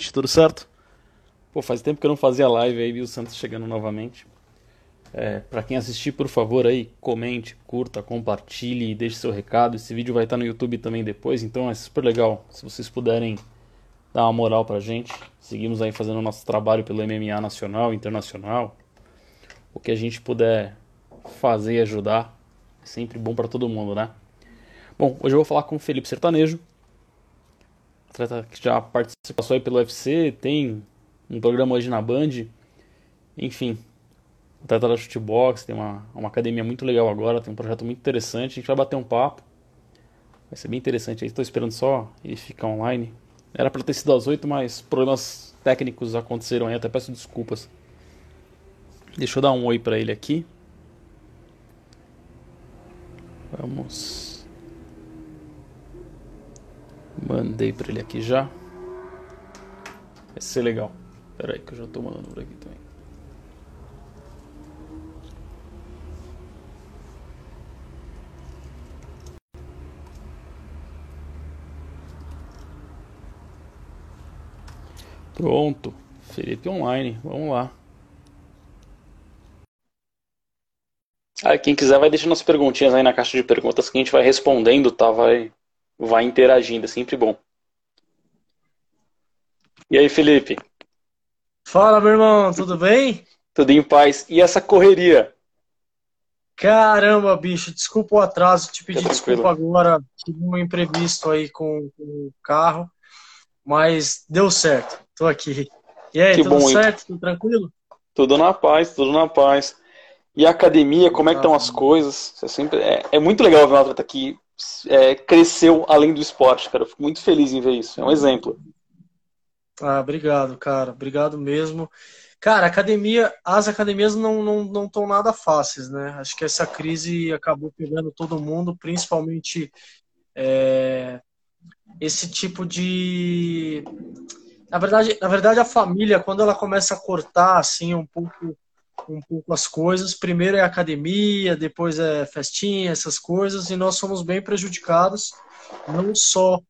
tudo certo? Pô, faz tempo que eu não fazia live aí, vi o Santos chegando novamente. É, para quem assistir, por favor, aí, comente, curta, compartilhe, deixe seu recado. Esse vídeo vai estar no YouTube também depois, então é super legal se vocês puderem dar uma moral pra gente. Seguimos aí fazendo nosso trabalho pelo MMA nacional, internacional. O que a gente puder fazer e ajudar é sempre bom para todo mundo, né? Bom, hoje eu vou falar com o Felipe Sertanejo, atleta que já participou aí pelo UFC, tem um programa hoje na Band, enfim, atleta da shootbox, tem uma, uma academia muito legal agora, tem um projeto muito interessante, a gente vai bater um papo, vai ser bem interessante aí, estou esperando só ele ficar online. Era para ter sido às 8, mas problemas técnicos aconteceram aí, até peço desculpas. Deixa eu dar um oi para ele aqui. Vamos Mandei pra ele aqui já. Vai ser legal. Pera aí que eu já tô mandando por aqui também. Pronto. Felipe Online. Vamos lá. Ah, quem quiser vai deixando as perguntinhas aí na caixa de perguntas que a gente vai respondendo, tá? Vai vai interagindo, é sempre bom. E aí, Felipe? Fala, meu irmão, tudo bem? Tudo em paz. E essa correria? Caramba, bicho, desculpa o atraso, te pedi desculpa agora, tive um imprevisto aí com, com, o carro, mas deu certo, tô aqui. E aí, que tudo bom, certo? Tudo tranquilo? Tudo na paz, tudo na paz. E a academia, como é que estão as coisas? Você sempre é, é muito legal ver um atleta que é, cresceu além do esporte, cara. Eu fico muito feliz em ver isso. É um exemplo. Ah, obrigado, cara. Obrigado mesmo. Cara, academia, as academias não estão não, não nada fáceis, né? Acho que essa crise acabou pegando todo mundo, principalmente é, esse tipo de. Na verdade, na verdade, a família, quando ela começa a cortar assim um pouco um pouco as coisas. Primeiro é academia, depois é festinha, essas coisas, e nós somos bem prejudicados, não só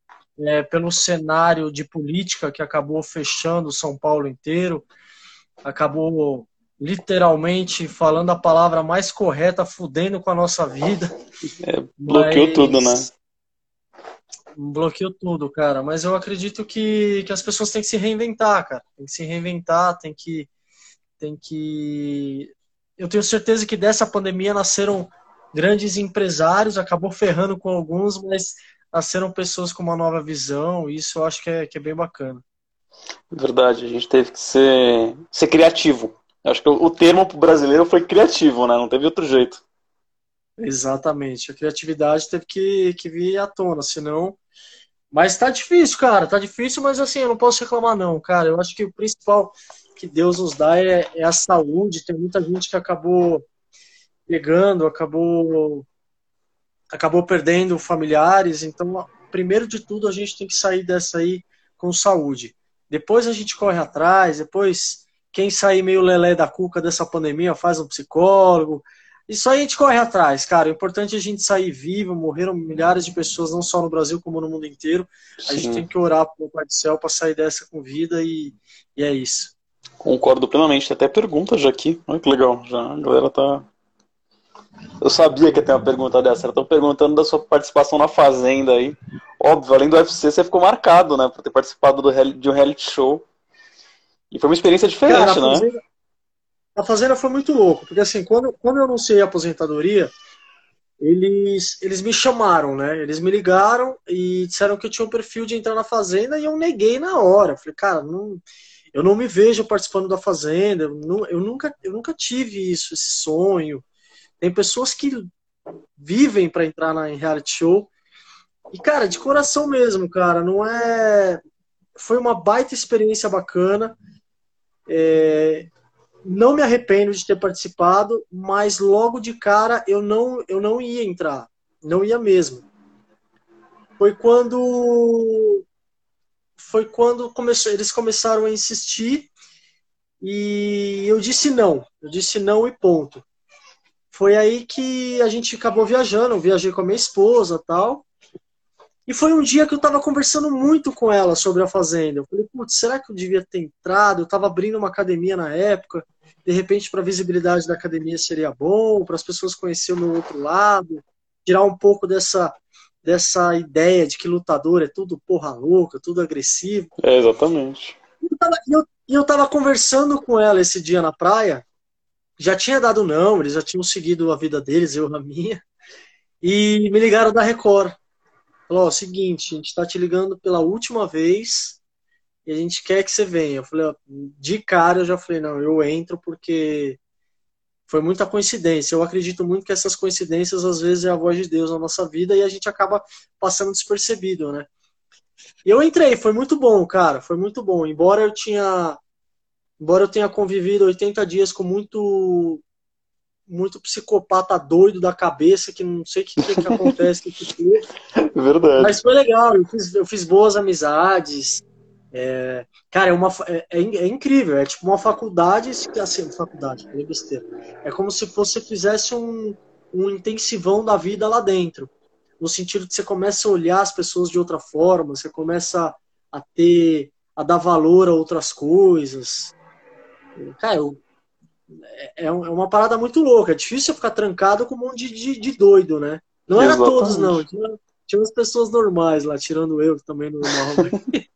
é, pelo cenário de política que acabou fechando São Paulo inteiro, acabou literalmente falando a palavra mais correta, fudendo com a nossa vida. É, bloqueou mas... tudo, né? Bloqueou tudo, cara. Mas eu acredito que, que as pessoas têm que se reinventar, cara. Tem que se reinventar, tem que tem que. Eu tenho certeza que dessa pandemia nasceram grandes empresários, acabou ferrando com alguns, mas nasceram pessoas com uma nova visão, e isso eu acho que é, que é bem bacana. Verdade, a gente teve que ser, ser criativo. Eu acho que o termo o brasileiro foi criativo, né? Não teve outro jeito. Exatamente. A criatividade teve que, que vir à tona, senão. Mas tá difícil, cara. Tá difícil, mas assim, eu não posso reclamar, não, cara. Eu acho que o principal que Deus nos dá é, é, a saúde. Tem muita gente que acabou pegando, acabou acabou perdendo familiares. Então, primeiro de tudo, a gente tem que sair dessa aí com saúde. Depois a gente corre atrás, depois quem sair meio lelé da cuca dessa pandemia faz um psicólogo. Isso aí a gente corre atrás, cara. O importante é a gente sair vivo. Morreram milhares de pessoas, não só no Brasil, como no mundo inteiro. A Sim. gente tem que orar pro Pai do Céu para sair dessa com vida e, e é isso. Concordo plenamente. Tem até perguntas já aqui. Olha que legal. Já a galera tá. Eu sabia que ia ter uma pergunta dessa. Estão perguntando da sua participação na Fazenda aí. Óbvio, além do UFC, você ficou marcado, né? Por ter participado do, de um reality show. E foi uma experiência diferente, Cara, a né? Fazenda, né? A Fazenda foi muito louco. Porque assim, quando, quando eu anunciei a aposentadoria, eles, eles me chamaram, né? Eles me ligaram e disseram que eu tinha um perfil de entrar na Fazenda e eu neguei na hora. Eu falei, cara, não eu não me vejo participando da Fazenda, eu, não, eu, nunca, eu nunca tive isso, esse sonho. Tem pessoas que vivem para entrar na, em reality show. E, cara, de coração mesmo, cara, não é. Foi uma baita experiência bacana. É... Não me arrependo de ter participado, mas logo de cara eu não, eu não ia entrar. Não ia mesmo. Foi quando foi quando começou, eles começaram a insistir e eu disse não. Eu disse não e ponto. Foi aí que a gente acabou viajando. Eu viajei com a minha esposa tal. E foi um dia que eu estava conversando muito com ela sobre a fazenda. Eu falei, putz, será que eu devia ter entrado? Eu estava abrindo uma academia na época. De repente, para a visibilidade da academia seria bom, para as pessoas conhecerem o meu outro lado, tirar um pouco dessa, dessa ideia de que lutador é tudo porra louca, tudo agressivo. É, exatamente. E eu, tava, eu, eu tava conversando com ela esse dia na praia, já tinha dado não, eles já tinham seguido a vida deles, eu a minha, e me ligaram da Record. Falou, ó, seguinte, a gente tá te ligando pela última vez e a gente quer que você venha. Eu falei, ó, de cara eu já falei, não, eu entro porque foi muita coincidência. Eu acredito muito que essas coincidências às vezes é a voz de Deus na nossa vida e a gente acaba passando despercebido, né? E eu entrei, foi muito bom, cara, foi muito bom. Embora eu tinha embora eu tenha convivido 80 dias com muito muito psicopata doido da cabeça, que não sei o que, que, que acontece. que que Verdade. Mas foi legal, eu fiz, eu fiz boas amizades. É, cara, é, uma, é, é, é, incrível, é tipo uma faculdade, assim, faculdade, é besteira. É como se você fizesse um, um intensivão da vida lá dentro. No sentido que você começa a olhar as pessoas de outra forma, você começa a ter, a dar valor a outras coisas. Cara, eu é, é, é uma parada muito louca. É difícil ficar trancado com um monte de, de, de doido, né? Não era Exatamente. todos, não. Tinha, tinha umas pessoas normais lá, tirando eu, que também normal.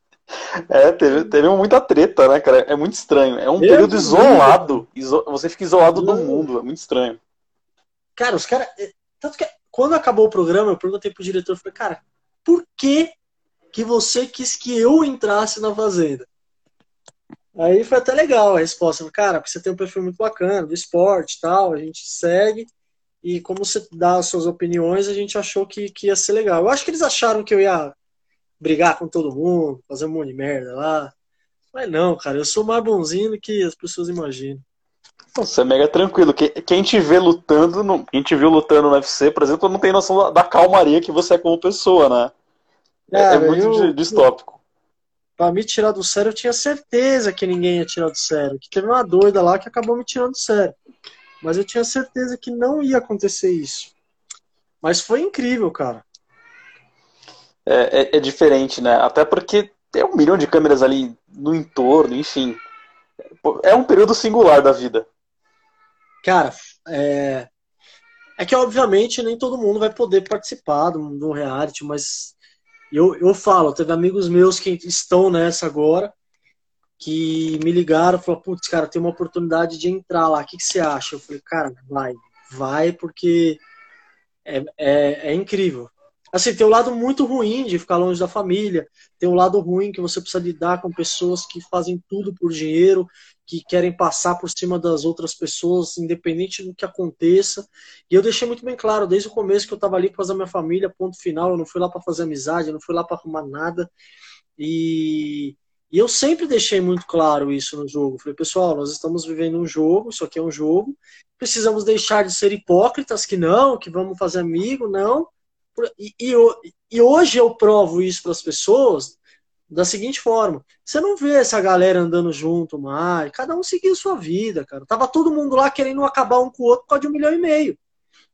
é, teve, teve muita treta, né, cara? É muito estranho. É um eu período isolado. Iso... Você fica isolado do mundo. É muito estranho. Cara, os caras. É, tanto que quando acabou o programa, eu perguntei pro diretor, eu falei, cara, por que que você quis que eu entrasse na Fazenda? Aí foi até legal a resposta. Cara, porque você tem um perfil muito bacana do esporte e tal, a gente segue. E como você dá as suas opiniões, a gente achou que, que ia ser legal. Eu acho que eles acharam que eu ia brigar com todo mundo, fazer um monte de merda lá. Mas não, cara, eu sou mais bonzinho do que as pessoas imaginam. Você é mega tranquilo. Quem te vê lutando, quem te viu lutando no UFC, por exemplo, não tem noção da calmaria que você é como pessoa, né? É, é muito eu, distópico para me tirar do sério, eu tinha certeza que ninguém ia tirar do sério. Que teve uma doida lá que acabou me tirando do sério. Mas eu tinha certeza que não ia acontecer isso. Mas foi incrível, cara. É, é, é diferente, né? Até porque tem um milhão de câmeras ali no entorno, enfim. É um período singular da vida. Cara, é, é que obviamente nem todo mundo vai poder participar de um reality, mas eu, eu falo, teve amigos meus que estão nessa agora, que me ligaram, falaram, putz, cara, tem uma oportunidade de entrar lá, o que, que você acha? Eu falei, cara, vai, vai, porque é, é, é incrível. Assim, tem um lado muito ruim de ficar longe da família, tem um lado ruim que você precisa lidar com pessoas que fazem tudo por dinheiro, que querem passar por cima das outras pessoas, independente do que aconteça. E eu deixei muito bem claro, desde o começo, que eu estava ali fazer a minha família, ponto final. Eu não fui lá para fazer amizade, eu não fui lá para arrumar nada. E, e, eu sempre deixei muito claro isso no jogo. Falei, pessoal, nós estamos vivendo um jogo, isso aqui é um jogo. Precisamos deixar de ser hipócritas, que não, que vamos fazer amigo, não. E, e, e hoje eu provo isso para as pessoas da seguinte forma: você não vê essa galera andando junto mais, cada um seguiu sua vida, cara. Tava todo mundo lá querendo acabar um com o outro por causa de um milhão e meio.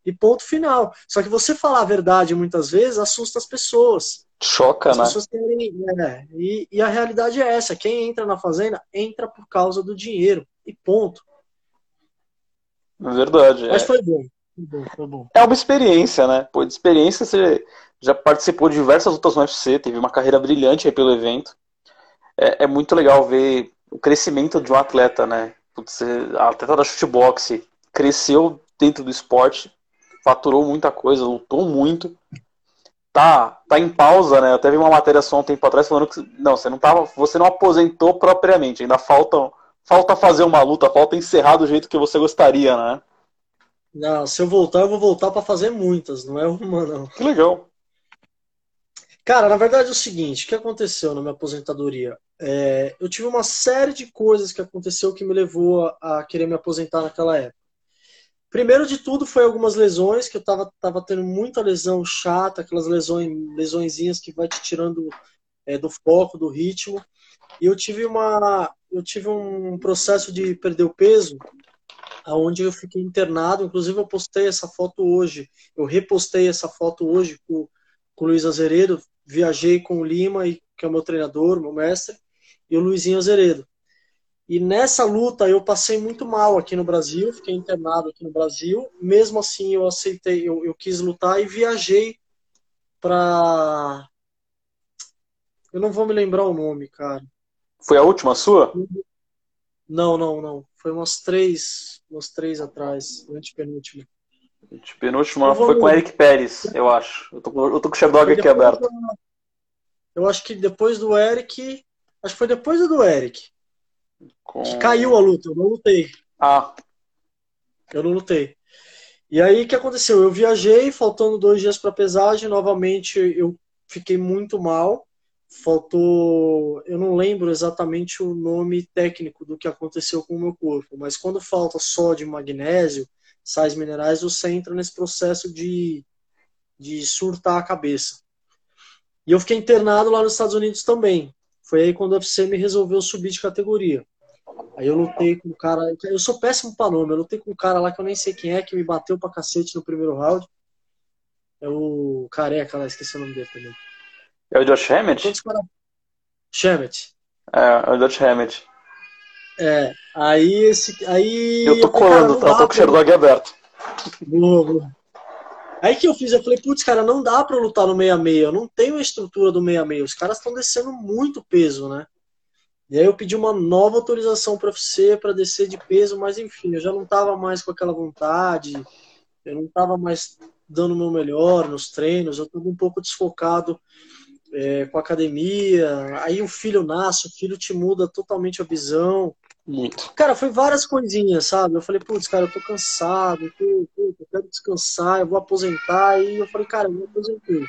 E ponto final. Só que você falar a verdade muitas vezes assusta as pessoas. Choca, as né? Pessoas querem, é, e, e a realidade é essa: quem entra na fazenda entra por causa do dinheiro. E ponto. É verdade. Mas é. foi bom. Foi bom. É uma experiência, né? Pô, de experiência você já participou de diversas lutas no UFC, teve uma carreira brilhante aí pelo evento. É, é muito legal ver o crescimento de um atleta, né? Putz, a atleta da shootbox cresceu dentro do esporte, faturou muita coisa, lutou muito. Tá, tá em pausa, né? Eu até vi uma matéria só um tempo atrás falando que não, você não tava, você não aposentou propriamente, ainda falta falta fazer uma luta, falta encerrar do jeito que você gostaria, né? Não, se eu voltar, eu vou voltar para fazer muitas, não é uma não. Que legal. Cara, na verdade é o seguinte, o que aconteceu na minha aposentadoria? É, eu tive uma série de coisas que aconteceu que me levou a, a, querer me aposentar naquela época. Primeiro de tudo foi algumas lesões, que eu tava, tava tendo muita lesão chata, aquelas lesões, lesõezinhas que vai te tirando é, do foco, do ritmo. E eu tive uma, eu tive um processo de perder o peso, aonde eu fiquei internado. Inclusive eu postei essa foto hoje, eu repostei essa foto hoje com com o Luiz Azeredo, viajei com o Lima, que é o meu treinador, meu mestre, e o Luizinho Azeredo. E nessa luta eu passei muito mal aqui no Brasil, fiquei internado aqui no Brasil. Mesmo assim eu aceitei, eu, eu quis lutar e viajei para eu não vou me lembrar o nome, cara. Foi a última sua? Não, não, não. Foi umas três, umas três atrás, antepenúltima. Penúltima foi com o Eric Pérez, eu acho. Eu tô, eu tô com o Sherdog aqui aberto. Eu acho que depois do Eric. Acho que foi depois do Eric. Com... Que caiu a luta, eu não lutei. Ah. Eu não lutei. E aí o que aconteceu? Eu viajei, faltando dois dias para pesagem, novamente eu fiquei muito mal. Faltou, eu não lembro exatamente o nome técnico do que aconteceu com o meu corpo, mas quando falta sódio magnésio, sais minerais, você entra nesse processo de, de surtar a cabeça. E eu fiquei internado lá nos Estados Unidos também. Foi aí quando o UFC me resolveu subir de categoria. Aí eu lutei com um cara. Eu sou péssimo pra nome. Eu lutei com um cara lá que eu nem sei quem é, que me bateu pra cacete no primeiro round. É o careca lá, esqueci o nome dele também. É o Josh Hammett? Hammett. É, é o Josh Hammett. É, aí esse. Aí, eu tô colando, tá? Eu tô com o Sherdog aberto. Boa, boa. Aí que eu fiz, eu falei, putz, cara, não dá pra lutar no 66, eu não tenho a estrutura do 66, os caras estão descendo muito peso, né? E aí eu pedi uma nova autorização para UFC para descer de peso, mas enfim, eu já não tava mais com aquela vontade, eu não tava mais dando o meu melhor nos treinos, eu tava um pouco desfocado é, com a academia, aí o filho nasce, o filho te muda totalmente a visão, muito. Cara, foi várias coisinhas, sabe? Eu falei, putz, cara, eu tô cansado, eu, tô, eu quero descansar, eu vou aposentar. E eu falei, cara, eu me aposentei.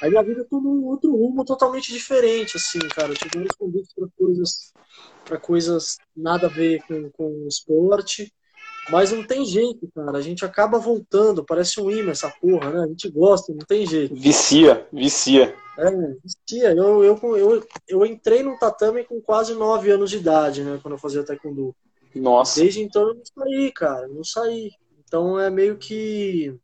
Aí minha vida tomou um outro rumo totalmente diferente, assim, cara. Eu tive vários convites para coisas, pra coisas nada a ver com, com o esporte. Mas não tem jeito, cara. A gente acaba voltando. Parece um imã essa porra, né? A gente gosta, não tem jeito. Vicia, vicia. É, vicia. Eu, eu, eu, eu entrei no tatame com quase 9 anos de idade, né? Quando eu fazia taekwondo. Nossa. Desde então eu não saí, cara. Não saí. Então é meio que.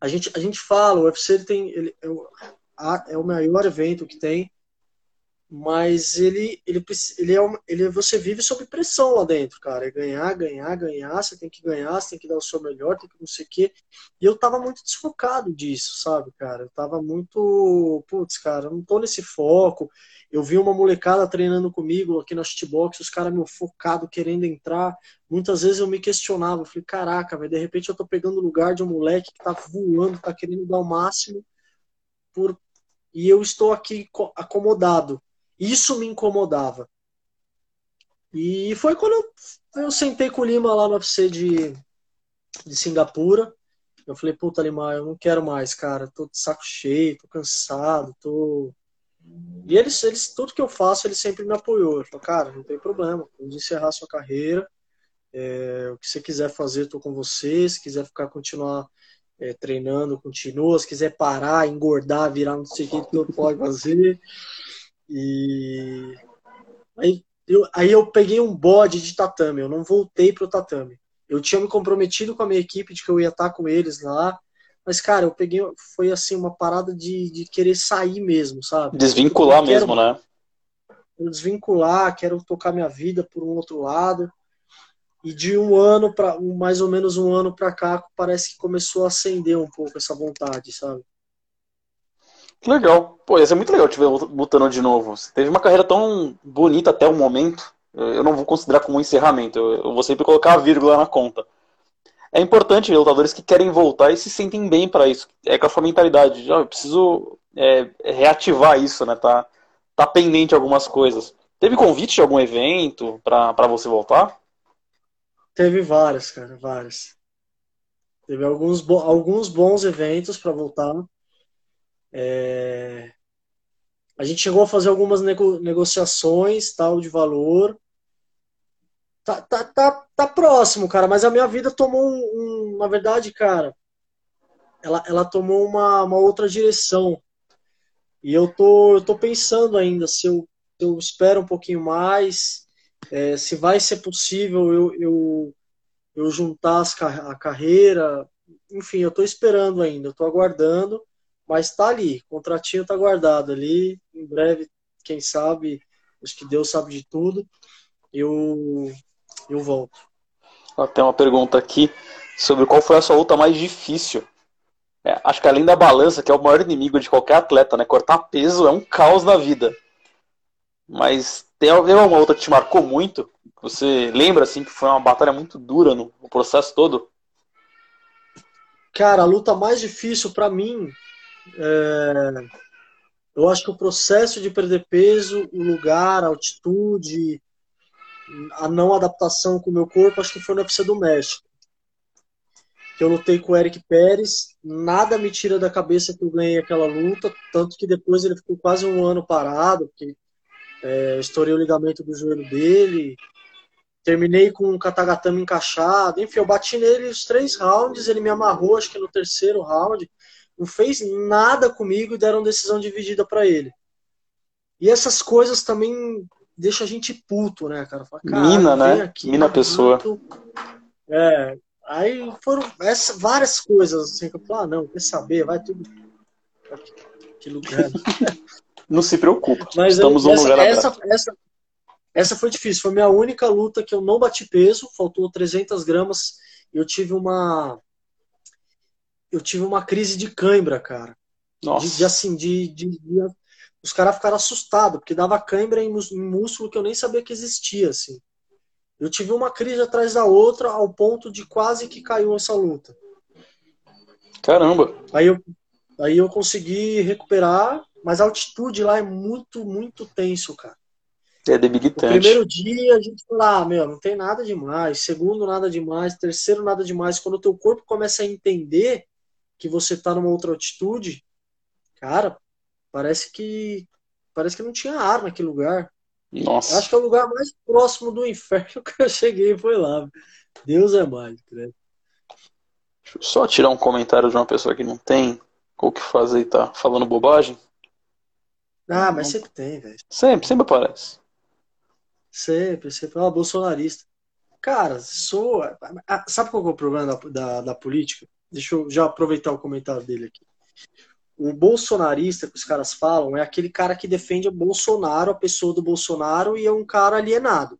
A gente, a gente fala, o UFC ele tem. Ele, é, é o maior evento que tem mas ele ele ele é ele você vive sob pressão lá dentro, cara, é ganhar, ganhar, ganhar, você tem que ganhar, você tem que dar o seu melhor, tem que não sei o quê. E eu tava muito desfocado disso, sabe, cara? Eu tava muito, putz, cara, eu não tô nesse foco. Eu vi uma molecada treinando comigo aqui na shootbox, os caras meu focado querendo entrar. Muitas vezes eu me questionava, eu falei, caraca, velho, de repente eu tô pegando o lugar de um moleque que tá voando, tá querendo dar o máximo por e eu estou aqui acomodado isso me incomodava. E foi quando eu, eu sentei com o Lima lá no UFC de, de Singapura. Eu falei, puta, Lima, eu não quero mais, cara. Tô de saco cheio, tô cansado, tô. E eles, eles, tudo que eu faço, ele sempre me apoiou. Ele falou, cara, não tem problema, vamos encerrar sua carreira. É, o que você quiser fazer, tô com você. Se quiser ficar, continuar é, treinando, continua. Se quiser parar, engordar, virar não sei o que, pode fazer. E aí eu, aí eu peguei um bode de tatame, eu não voltei pro tatame. Eu tinha me comprometido com a minha equipe de que eu ia estar com eles lá, mas, cara, eu peguei, foi assim, uma parada de, de querer sair mesmo, sabe? Desvincular quero, mesmo, né? Desvincular, quero tocar minha vida por um outro lado. E de um ano para mais ou menos um ano para cá, parece que começou a acender um pouco essa vontade, sabe? Que legal. Pô, ia ser muito legal te ver lutando de novo. Você teve uma carreira tão bonita até o momento. Eu não vou considerar como um encerramento. Eu vou sempre colocar a vírgula na conta. É importante lutadores que querem voltar e se sentem bem para isso. É com a sua mentalidade. Já, eu preciso é, reativar isso, né? Tá, tá pendente algumas coisas. Teve convite de algum evento para você voltar? Teve vários, cara, vários. Teve alguns, bo alguns bons eventos para voltar. É... A gente chegou a fazer algumas nego negociações tal de valor. Tá, tá, tá, tá próximo, cara, mas a minha vida tomou um, um na verdade, cara, ela, ela tomou uma, uma outra direção. E eu tô, eu tô pensando ainda se eu, se eu espero um pouquinho mais, é, se vai ser possível eu, eu, eu juntar as, a carreira. Enfim, eu tô esperando ainda, eu tô aguardando Mas tá ali, o contratinho tá guardado ali. Em breve, quem sabe, acho que Deus sabe de tudo. Eu, eu volto. Tem uma pergunta aqui sobre qual foi a sua luta mais difícil. É, acho que além da balança, que é o maior inimigo de qualquer atleta, né? Cortar peso é um caos na vida. Mas tem alguma outra que te marcou muito? Você lembra assim que foi uma batalha muito dura no, no processo todo? Cara, a luta mais difícil para mim, é... eu acho que o processo de perder peso, o lugar, a altitude, a não adaptação com o meu corpo, acho que foi na UFC do México. Que eu lutei com o Eric Pérez, nada me tira da cabeça que eu ganhei aquela luta, tanto que depois ele ficou quase um ano parado, porque é, estourei o ligamento do joelho dele, terminei com um katagatame encaixado, enfim, eu bati nele os três rounds, ele me amarrou, acho que no terceiro round, não fez nada comigo e deram decisão dividida para ele. E essas coisas também deixam a gente puto, né, cara? Fala, Mina, né? Aqui, Mina a pessoa. É, aí foram essa, várias coisas assim que eu falei, ah, não, quer saber, vai tudo. Que lugar. não se preocupa. Mas Estamos num lugar essa, essa, essa foi difícil. Foi minha única luta que eu não bati peso. Faltou 300 gramas. Eu tive uma. Eu tive uma crise de cãibra, cara. Nossa. De, de assim, de, de, de os caras ficaram assustados, porque dava cãibra em, em músculo que eu nem sabia que existia, assim. Eu tive uma crise atrás da outra, ao ponto de quase que caiu essa luta. Caramba! Aí eu, aí eu consegui recuperar, mas a altitude lá é muito, muito tenso, cara. É debilitante. No primeiro dia a gente fala, ah, meu, não tem nada demais. Segundo, nada demais. Terceiro, nada demais. Quando o teu corpo começa a entender que você tá numa outra altitude, cara, parece que parece que não tinha ar naquele lugar. Nossa. Acho que é o lugar mais próximo do inferno que eu cheguei foi lá. Deus é mais, né? Deixa eu só tirar um comentário de uma pessoa que não tem o que fazer e tá falando bobagem. Ah, mas sempre tem, velho. Sempre, sempre aparece. Sempre, sempre. Ah, bolsonarista. Cara, sou. Sabe qual é o problema da, da, da, política? Deixa eu já aproveitar o comentário dele aqui. O bolsonarista que os caras falam é aquele cara que defende o Bolsonaro, a pessoa do Bolsonaro, e é um cara alienado.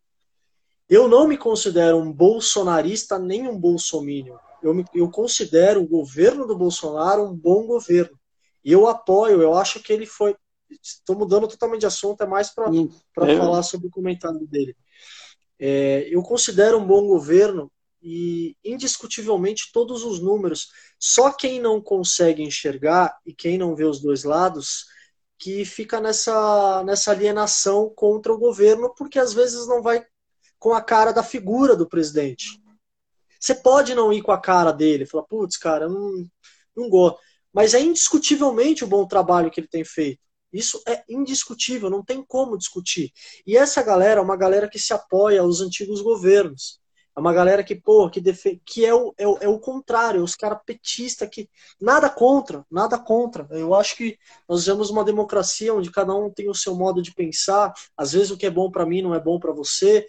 Eu não me considero um bolsonarista nem um bolsominion. Eu, me, eu considero o governo do Bolsonaro um bom governo. E eu apoio, eu acho que ele foi estou mudando totalmente de assunto, é mais para é. falar sobre o comentário dele. É, eu considero um bom governo e, indiscutivelmente, todos os números. Só quem não consegue enxergar e quem não vê os dois lados que fica nessa, nessa alienação contra o governo, porque às vezes não vai com a cara da figura do presidente. Você pode não ir com a cara dele, falar, putz, cara, não, não gosto. Mas é indiscutivelmente o bom trabalho que ele tem feito. Isso é indiscutível, não tem como discutir. E essa galera é uma galera que se apoia aos antigos governos. É uma galera que, pô, que, defende, que é, o, é, o, é o contrário, os caras petistas que. Nada contra, nada contra. Eu acho que nós vivemos uma democracia onde cada um tem o seu modo de pensar. Às vezes o que é bom para mim não é bom para você.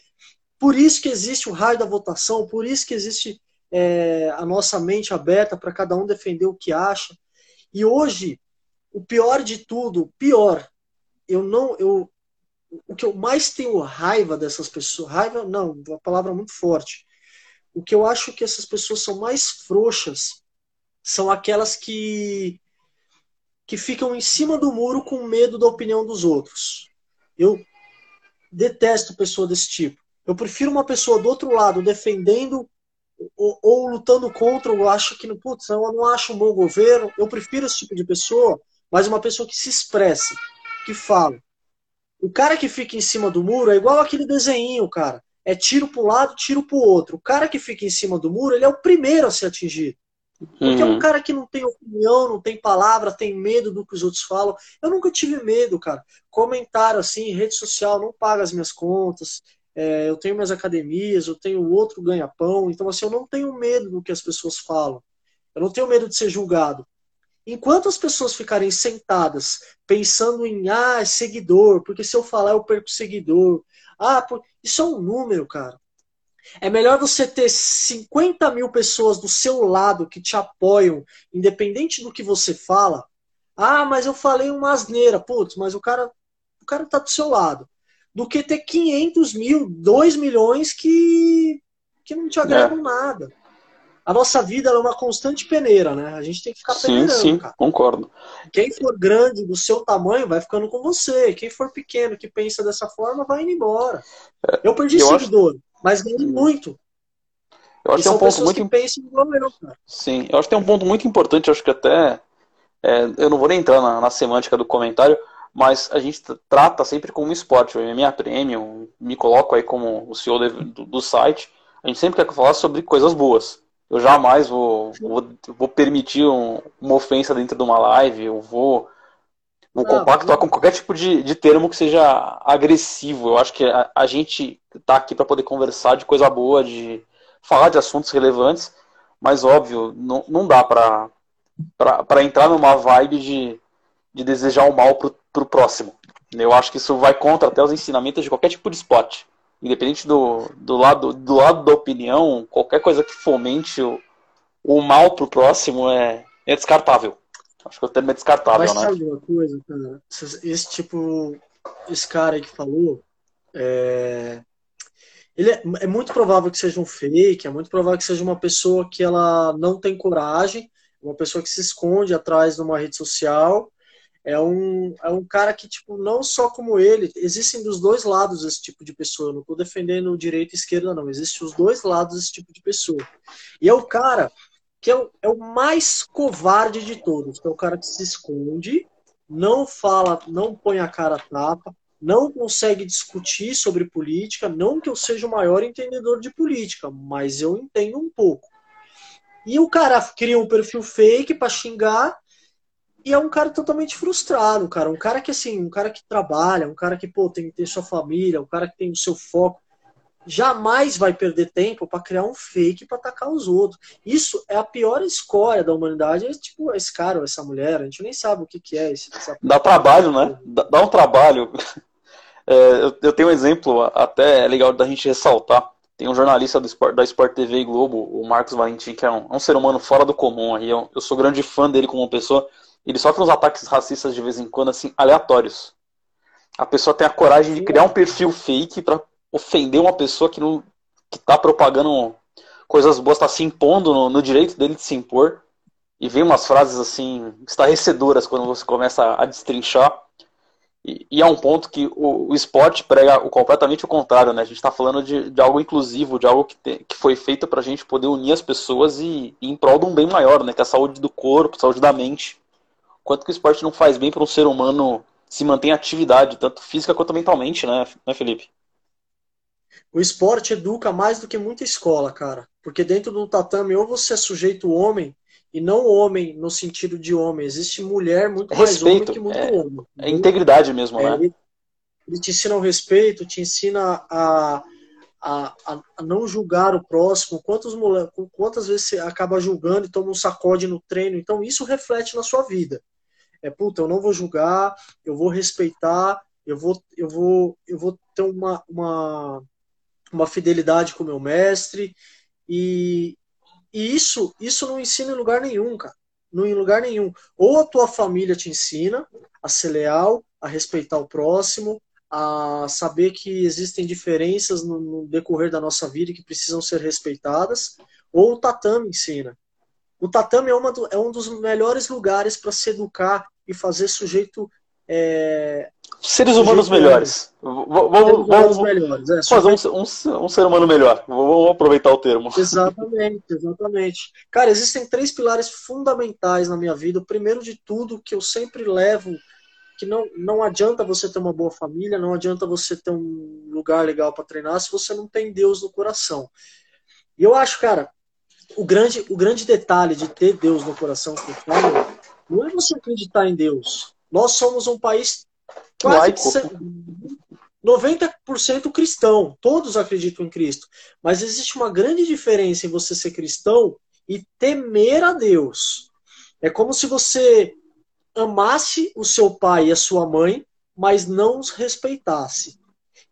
Por isso que existe o raio da votação, por isso que existe é, a nossa mente aberta para cada um defender o que acha. E hoje, o pior de tudo, pior, eu não, eu, o que eu mais tenho raiva dessas pessoas, raiva não, uma palavra muito forte. O que eu acho que essas pessoas são mais frouxas são aquelas que que ficam em cima do muro com medo da opinião dos outros. Eu detesto pessoa desse tipo. Eu prefiro uma pessoa do outro lado defendendo ou, ou lutando contra, eu acho que, putz, eu não acho um bom governo. Eu prefiro esse tipo de pessoa mas uma pessoa que se expressa, que fala. O cara que fica em cima do muro é igual aquele desenho, cara. É tiro para um lado, tiro para o outro. O cara que fica em cima do muro, ele é o primeiro a ser atingido. Porque uhum. é um uhum. cara que não tem opinião, não tem palavra, tem medo do que os outros falam. Eu nunca tive medo, cara. Comentário assim, rede social, não paga as minhas contas. É, eu tenho minhas academias, eu tenho outro ganha-pão. Então, assim, eu não tenho medo do que as pessoas falam. Eu não tenho medo de ser julgado. Enquanto as pessoas ficarem sentadas pensando em, ah, é seguidor, porque se eu falar eu perco seguidor. Ah, por... isso é um número, cara. É melhor você ter 50 mil pessoas do seu lado que te apoiam, independente do que você fala, Ah, mas eu falei uma asneira. Putz, mas o cara, o cara tá do seu lado. Do que ter 500 mil, 2 milhões que, que não te agregam é. nada. A nossa vida é uma constante peneira, né? A gente tem que ficar sim, peneirando, sim, cara. concordo. Quem for grande do seu tamanho vai ficando com você. Quem for pequeno que pensa dessa forma vai indo embora. É, eu perdi eu seguidor, acho... mas ganhei muito. Eu acho que tem um ponto muito. Que igual eu, cara. Sim, eu acho que tem um ponto muito importante, eu acho que até. É, eu não vou nem entrar na, na, semântica do comentário, mas a gente trata sempre como um esporte. O MMA Premium, me coloco aí como o CEO do, do site. A gente sempre quer falar sobre coisas boas. Eu jamais vou, vou, vou permitir um, uma ofensa dentro de uma live, eu vou, vou compactuar com qualquer tipo de, de termo que seja agressivo. Eu acho que a, a gente está aqui para poder conversar de coisa boa, de falar de assuntos relevantes, mas óbvio, não, não dá para entrar numa vibe de, de desejar o mal pro, pro próximo. Eu acho que isso vai contra até os ensinamentos de qualquer tipo de esporte. Independente do, do, lado, do lado da opinião, qualquer coisa que fomente o, o mal pro próximo é, é descartável. Acho que o termo é descartável, Mas né? sabe uma coisa, cara? Esse tipo, esse cara aí que falou, é, ele é, é, muito provável que seja um fake, é muito provável que seja uma pessoa que ela não tem coragem, uma pessoa que se esconde atrás de uma rede social. É um, é um cara que, tipo, não só como ele, existem dos dois lados esse tipo de pessoa. Eu não estou defendendo direita e esquerda, não. Existem os dois lados desse tipo de pessoa. E é o cara que é o, é o mais covarde de todos, que é o cara que se esconde, não fala, não põe a cara a tapa, não consegue discutir sobre política, não que eu seja o maior entendedor de política, mas eu entendo um pouco. E o cara cria um perfil fake para xingar e é um cara totalmente frustrado, cara. Um cara que assim, um cara que trabalha, um cara que pô, tem que ter sua família, um cara que tem o seu foco, jamais vai perder tempo para criar um fake para atacar os outros. Isso é a pior escolha da humanidade. É tipo esse cara ou essa mulher, a gente nem sabe o que, que é. Esse, Dá trabalho, né? Dá um trabalho. É, eu, eu, tenho um exemplo até legal da gente ressaltar. Tem um jornalista do Sport, da Sport TV e Globo, o Marcos Valentim, que é um, é um ser humano fora do comum. Aí eu, eu, sou grande fã dele como pessoa. Ele sofre uns ataques racistas de vez em quando, assim, aleatórios. A pessoa tem a coragem de criar um perfil fake para ofender uma pessoa que não que tá propagando coisas boas, está se impondo no, no direito dele de se impor. E vem umas frases assim estarrecedoras quando você começa a destrinchar. E, e é um ponto que o, o, esporte prega o, completamente o contrário, né? A gente está falando de, de, algo inclusivo, de algo que, te, que foi feito para a gente poder unir as pessoas e, e, em prol de um bem maior, né? Que é a saúde do corpo, saúde da mente. Quanto que o esporte não faz bem para um ser humano se manter em atividade, tanto física quanto mentalmente, né, né, Felipe? O esporte educa mais do que muita escola, cara. Porque dentro do tatame, ou você é sujeito homem, e não homem no sentido de homem. Existe mulher muito respeito, mais homem que muito é, homem. É integridade mesmo, é, né? Ele, ele, te ensina o respeito, te ensina a, a, a não julgar o próximo. Quantos, quantas vezes você acaba julgando e toma um sacode no treino? Então isso reflete na sua vida. É, puta, eu não vou julgar, eu vou respeitar, eu vou, eu vou, eu vou ter uma, uma, uma fidelidade com o meu mestre. E, e isso, isso não ensina em lugar nenhum, cara. Não em lugar nenhum. Ou a tua família te ensina a ser leal, a respeitar o próximo, a saber que existem diferenças no, no decorrer da nossa vida que precisam ser respeitadas, ou o tatame ensina. O tatame é, uma do, é um dos melhores lugares para se educar e fazer sujeito é, Seres humanos melhores. Vamos, vamos, melhores, é, fazer um, um, um, ser humano melhor. Vamos aproveitar o termo. Exatamente, exatamente. Cara, existem três pilares fundamentais na minha vida. O primeiro de tudo, que eu sempre levo, que não, não adianta você ter uma boa família, não adianta você ter um lugar legal para treinar se você não tem Deus no coração. E eu acho, cara, o grande, o grande detalhe de ter Deus no coração que eu falo, não é você acreditar em Deus. Nós somos um país quase 90% cristão. Todos acreditam em Cristo. Mas existe uma grande diferença em você ser cristão e temer a Deus. É como se você amasse o seu pai e a sua mãe, mas não os respeitasse.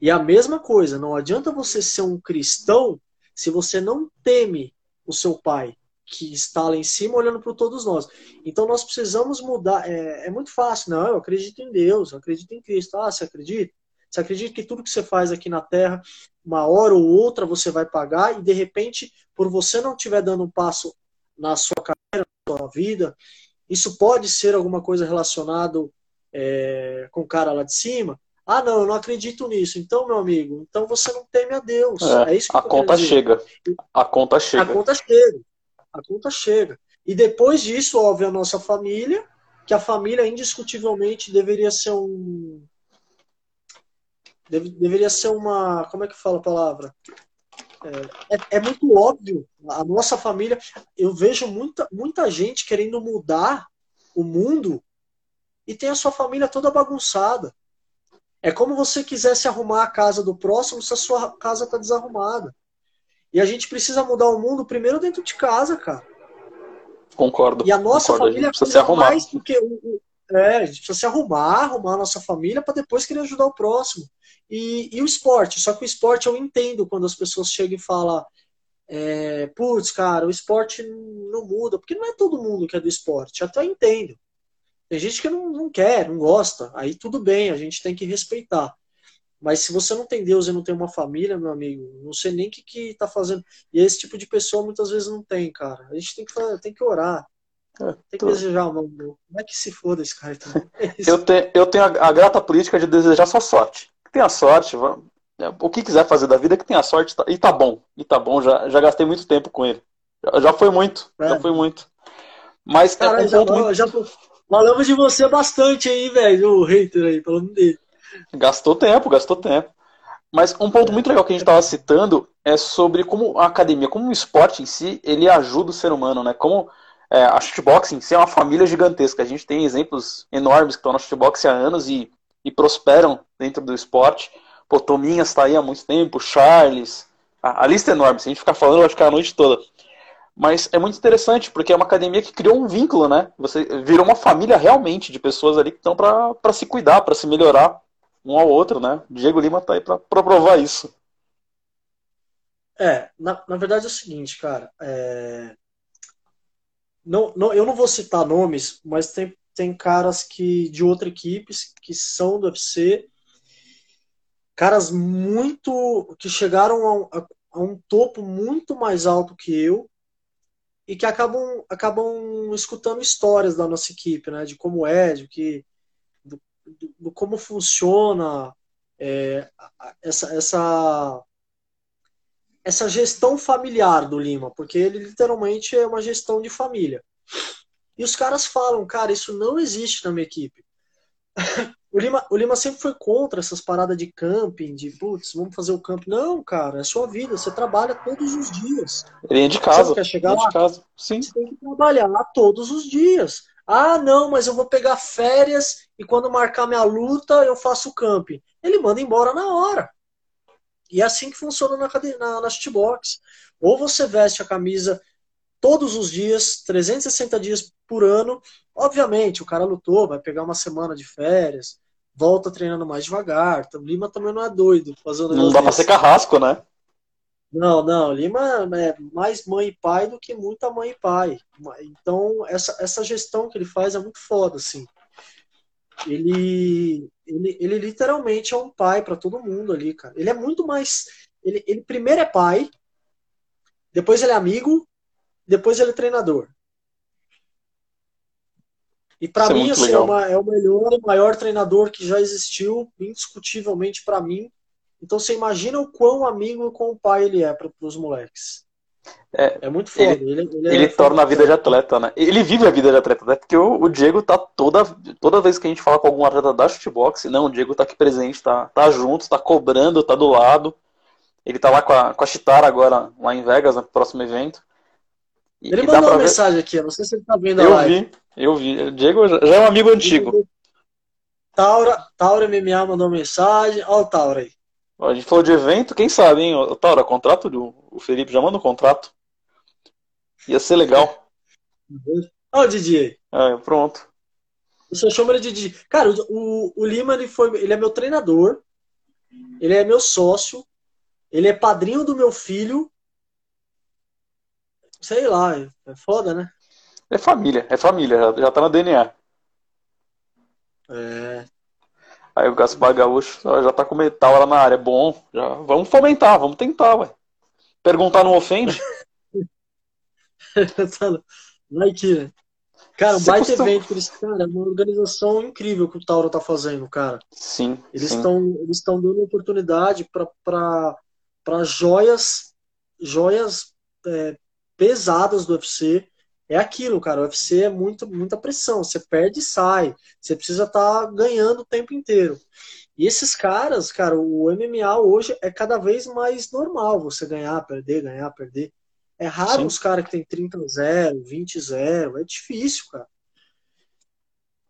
E a mesma coisa, não adianta você ser um cristão se você não teme o seu pai, que está lá em cima olhando para todos nós. Então nós precisamos mudar. É, é, muito fácil. Não, eu acredito em Deus, eu acredito em Cristo. Ah, você acredita? Você acredita que tudo que você faz aqui na Terra, uma hora ou outra você vai pagar e de repente, por você não estiver dando um passo na sua carreira, na sua vida, isso pode ser alguma coisa relacionado é, com o cara lá de cima? Ah, não, eu não acredito nisso. Então, meu amigo, então você não teme a Deus. É, é isso que a conta chega. A conta chega. A conta chega. A conta chega. E depois disso, óbvio, a nossa família, que a família indiscutivelmente deveria ser um. Deve, deveria ser uma. Como é que fala a palavra? É, é, é, muito óbvio. A nossa família. Eu vejo muita, muita gente querendo mudar o mundo e tem a sua família toda bagunçada. É como você quisesse arrumar a casa do próximo se a sua casa está desarrumada. E a gente precisa mudar o mundo primeiro dentro de casa, cara. Concordo. E a nossa concordo, família a precisa se arrumar. mais do que o, é, a gente precisa se arrumar, arrumar a nossa família para depois querer ajudar o próximo. E, e, o esporte, só que o esporte eu entendo quando as pessoas chegam e falam, é, putz, cara, o esporte não muda, porque não é todo mundo que é do esporte, até entendo. Tem gente que não, não quer, não gosta, aí tudo bem, a gente tem que respeitar. Mas se você não tem Deus e não tem uma família, meu amigo, não sei nem o que, que tá fazendo. E esse tipo de pessoa muitas vezes não tem, cara. A gente tem que, tem que orar. É, tem que desejar o mal. Como é que se foda esse cara? É eu, tenho, eu tenho a, a, grata política de desejar só sorte. Que tenha sorte, é, o que quiser fazer da vida, que tenha sorte. Tá, e tá bom. E tá bom, já, já gastei muito tempo com ele. Já, já foi muito, é. já foi muito. Mas cara, é um já, muito... já, falamos de você bastante aí, velho, o hater aí, falando dele. Gastou tempo, gastou tempo. Mas um ponto muito legal que a gente estava citando é sobre como a academia, como o esporte em si, ele ajuda o ser humano, né? Como é, a shootbox em si é uma família gigantesca. A gente tem exemplos enormes que estão na shootbox há anos e, e prosperam dentro do esporte. Pô, Tominhas está aí há muito tempo, Charles. A, a, lista é enorme, se a gente ficar falando, vai ficar a noite toda. Mas é muito interessante, porque é uma academia que criou um vínculo, né? Você virou uma família realmente de pessoas ali que estão para se cuidar, para se melhorar um ao outro, né? Diego Lima tá aí para provar isso. É, na, na verdade é o seguinte, cara. É... Não, não, eu não vou citar nomes, mas tem, tem caras que de outras equipes que são do UFC, caras muito que chegaram a, a, a um topo muito mais alto que eu e que acabam acabam escutando histórias da nossa equipe, né? De como é, de que do, do como funciona é, essa, essa, essa gestão familiar do Lima, porque ele literalmente é uma gestão de família. E os caras falam, cara, isso não existe na minha equipe. o, Lima, o Lima sempre foi contra essas paradas de camping, de putz, vamos fazer o camping. Não, cara, é sua vida, você trabalha todos os dias. Ele é de casa. Você quer chegar é lá? De casa. Sim. Você tem que trabalhar todos os dias. Ah, não, mas eu vou pegar férias e quando marcar minha luta eu faço o camping. Ele manda embora na hora. E é assim que funciona na, na, na shootbox. Ou você veste a camisa todos os dias, 360 dias por ano. Obviamente, o cara lutou, vai pegar uma semana de férias, volta treinando mais devagar. O Lima também não é doido. Fazendo não dá pra ser carrasco, né? Não, não, Lima é mais mãe e pai do que muita mãe e pai. Então, essa, essa gestão que ele faz é muito foda, assim. Ele, ele, ele literalmente é um pai para todo mundo ali, cara. Ele é muito mais. Ele, ele primeiro é pai, depois ele é amigo, depois ele é treinador. E para é mim, assim, é, uma, é, o melhor, o maior treinador que já existiu, indiscutivelmente para mim, então você imagina o quão amigo e quão pai ele é para os moleques. É, é muito foda. Ele, ele, ele, ele é torna a vida de atleta, né? Ele vive a vida de atleta, né? Porque o, o, Diego tá toda, toda vez que a gente fala com algum atleta da shootbox, não, o Diego tá aqui presente, tá, tá junto, tá cobrando, tá do lado. Ele tá lá com a, com a Chitara agora, lá em Vegas, no próximo evento. E, ele mandou uma ver... mensagem aqui, não sei se ele tá vendo a eu live. vi, eu vi. O Diego já, já é um amigo antigo. Taura, Taura MMA mandou mensagem. Olha o Taura aí. A gente falou de evento, quem sabe, hein? Taura, contrato do o Felipe já manda um contrato. Ia ser legal. Olha o Didi aí. É, pronto. Só chamo ele de Didi. Cara, o, o Lima ele foi, ele é meu treinador, ele é meu sócio, ele é padrinho do meu filho. sei lá, é foda, né? É família, é família, já, já tá na DNA. É. Aí o Gaspar Gaúcho já tá com metal lá na área. Bom, já vamos fomentar, vamos tentar, ué. Perguntar não ofende? Vai que, né? Cara, um baita costuma... evento, eles, cara, é uma organização incrível que o Tauro tá fazendo, cara. Sim. Eles estão eles estão dando oportunidade para joias joias é, pesadas do UFC. É aquilo, cara. O UFC é muito, muita pressão. Você perde e sai. Você precisa estar tá ganhando o tempo inteiro. E esses caras, cara, o MMA hoje é cada vez mais normal você ganhar, perder, ganhar, perder. É raro Sim. os caras que tem 30-0, 20-0. É difícil, cara.